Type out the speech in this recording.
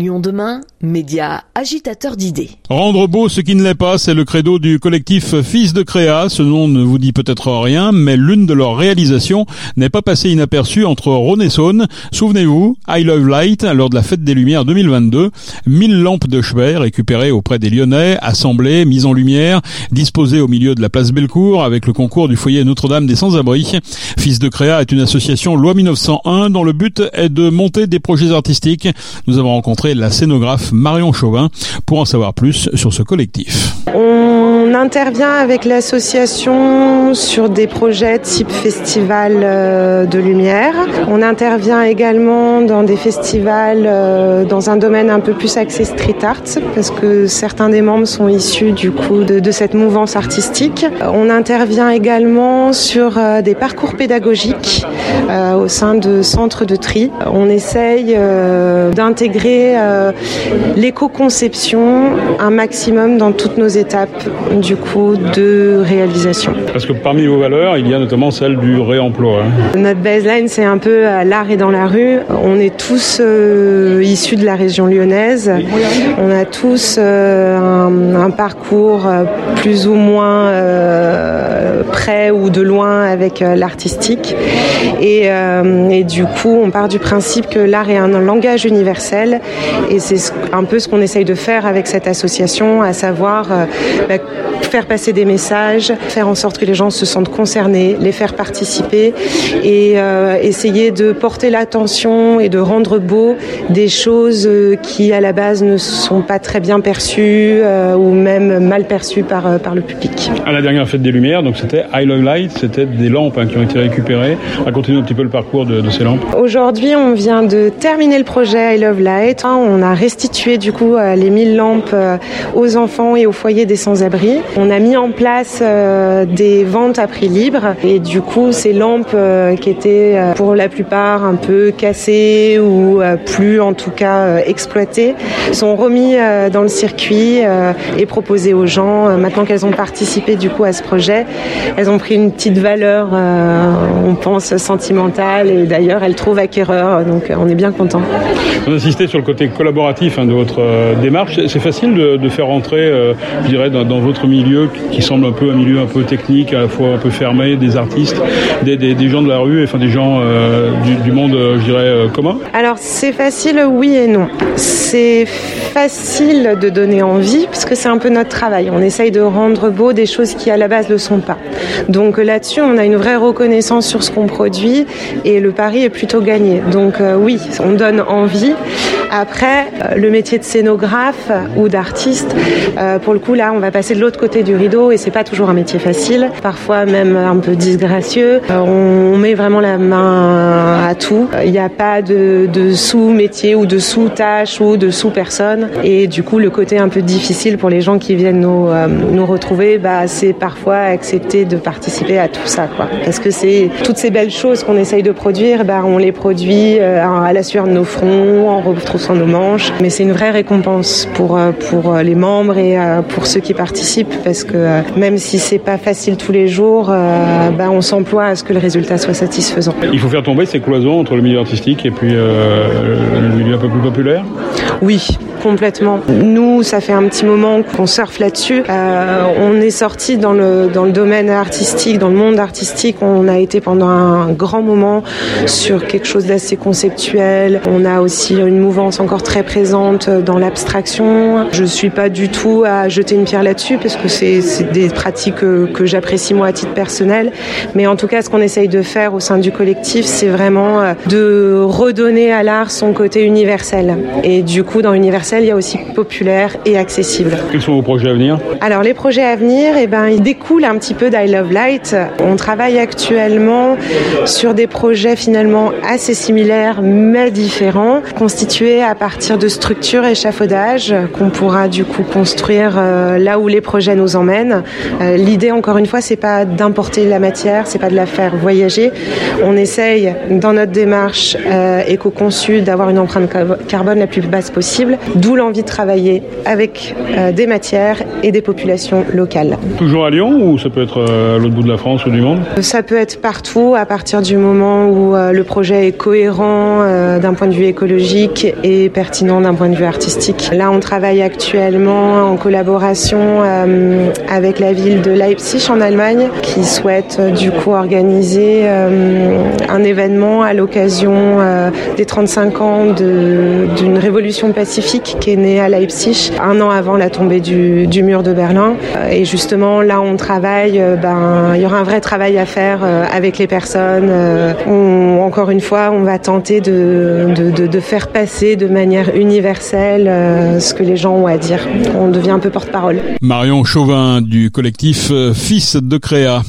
Lyon demain, média agitateur d'idées. Rendre beau ce qui ne l'est pas, c'est le credo du collectif Fils de Créa. Ce nom ne vous dit peut-être rien, mais l'une de leurs réalisations n'est pas passée inaperçue entre Rhône et Saône. Souvenez-vous, I Love Light, lors de la Fête des Lumières 2022, 1000 lampes de chevet récupérées auprès des Lyonnais, assemblées, mises en lumière, disposées au milieu de la place Bellecour avec le concours du foyer Notre-Dame des Sans-Abri. Fils de Créa est une association loi 1901 dont le but est de monter des projets artistiques. Nous avons rencontré la scénographe Marion Chauvin pour en savoir plus sur ce collectif. Intervient avec l'association sur des projets type festival euh, de lumière. On intervient également dans des festivals euh, dans un domaine un peu plus axé street art parce que certains des membres sont issus du coup de, de cette mouvance artistique. On intervient également sur euh, des parcours pédagogiques au sein de centres de tri. On essaye d'intégrer l'éco-conception un maximum dans toutes nos étapes du de réalisation. Parce que parmi vos valeurs, il y a notamment celle du réemploi. Hein. Notre baseline, c'est un peu l'art est dans la rue. On est tous euh, issus de la région lyonnaise. On a tous euh, un, un, parcours euh, plus ou moins euh, près ou de loin avec l'artistique. Et, et du coup, on part du principe que l'art est un langage universel et c'est un peu ce qu'on essaye de faire avec cette association, à savoir bah, faire passer des messages, faire en sorte que les gens se sentent concernés, les faire participer et euh, essayer de porter l'attention et de rendre beau des choses euh, qui à la base ne sont pas très bien perçues euh, ou même mal perçues par, par le public. À la dernière fête des Lumières, donc c'était I Love Light, c'était des lampes hein, qui ont été récupérées. Racontez-nous un petit peu le parcours de, de ces lampes. Aujourd'hui, on vient de terminer le projet I Love Light. On a restitué du coup les 1000 lampes aux enfants et aux foyers des sans-abri. On a mis en place euh, des ventes à prix libre et du coup ces lampes euh, qui étaient euh, pour la plupart un peu cassées ou plus en tout cas exploitées sont remis dans le circuit et proposées aux gens. Maintenant qu'elles ont participé du coup à ce projet, elles ont pris une petite valeur, on pense sentimentale et d'ailleurs elles trouvent acquéreur. Donc on est bien content. On insistait sur le côté collaboratif hein, de votre démarche. C'est facile de, faire entrer, je dirais, dans votre milieu qui semble un peu un milieu un peu technique, à la fois un peu fermé, des artistes, des, des, gens de la rue, enfin des gens euh, du, monde, je dirais, euh, commun Alors c'est facile, oui et non. C'est facile de donner envie, parce que c'est un peu notre travail. On essaye de rendre beau des choses qui à la base ne le sont pas. Donc là-dessus, on a une vraie reconnaissance sur ce qu'on produit, et le pari est plutôt gagné. Donc euh, oui, on donne envie. Après, euh, le métier de scénographe ou d'artiste, euh, pour le coup, là, on va passer de l'autre côté du rideau et c'est pas toujours un métier facile, parfois même un peu disgracieux. Euh, on met vraiment la main à tout. Il n'y a pas de, de sous-métier ou de sous-tâche ou de sous-personne. Et du coup, le côté un peu difficile pour les gens qui viennent nous, euh, nous retrouver, bah, c'est parfois accepter de participer à tout ça. Quoi. Parce que c'est toutes ces belles choses qu'on essaye de produire, bah, on les produit à la sueur de nos fronts, on retrouve sur nos manches. Mais c'est une vraie récompense pour, pour les membres et pour ceux qui participent parce que même si c'est pas facile tous les jours, euh, bah, on s'emploie à ce que le résultat soit satisfaisant. Il faut faire tomber ces cloisons entre le milieu artistique et puis euh, le milieu un peu plus populaire? Oui, complètement. Nous, ça fait un petit moment qu'on surfe là-dessus. Euh, on est sorti dans le, dans le domaine artistique, dans le monde artistique. On a été pendant un grand moment sur quelque chose d'assez conceptuel. On a aussi une mouvance encore très présente dans l'abstraction. Je suis pas du tout à jeter une pierre là-dessus parce que c'est des pratiques que, que j'apprécie moi à titre personnel. Mais en tout cas, ce qu'on essaye de faire au sein du collectif, c'est vraiment euh, de redonner à l'art son côté universel. Et du coup, dans universel, il y a aussi populaire et accessible. Quels sont vos projets à venir Alors les projets à venir, eh ben, ils découlent un petit peu d'I Love Light. On travaille actuellement sur des projets finalement assez similaires mais différents, constitués à partir de structures échafaudage qu'on pourra du coup construire euh, là où les projets nous emmènent. Euh, L'idée encore une fois, c'est pas d'importer la matière, c'est pas de la faire voyager. On essaye dans notre démarche euh, éco-conçue d'avoir une empreinte carbone la plus basse possible possible, d'où l'envie de travailler avec des matières et des populations locales. Toujours à Lyon ou ça peut être à l'autre bout de la France ou du monde? Ça peut être partout à partir du moment où le projet est cohérent d'un point de vue écologique et pertinent d'un point de vue artistique. Là, on travaille actuellement en collaboration avec la ville de Leipzig en Allemagne qui souhaite du coup organiser un événement à l'occasion des 35 ans d'une révolution pacifique qui est née à Leipzig un an avant la tombée du, mur de Berlin. Et justement, là, on travaille, ben, il y aura un vrai travail à faire avec les personnes. On, encore une fois, on va tenter de, faire passer de manière universelle ce que les gens ont à dire. On devient un peu porte-parole. Marion Chauvin du collectif Fils de Créa.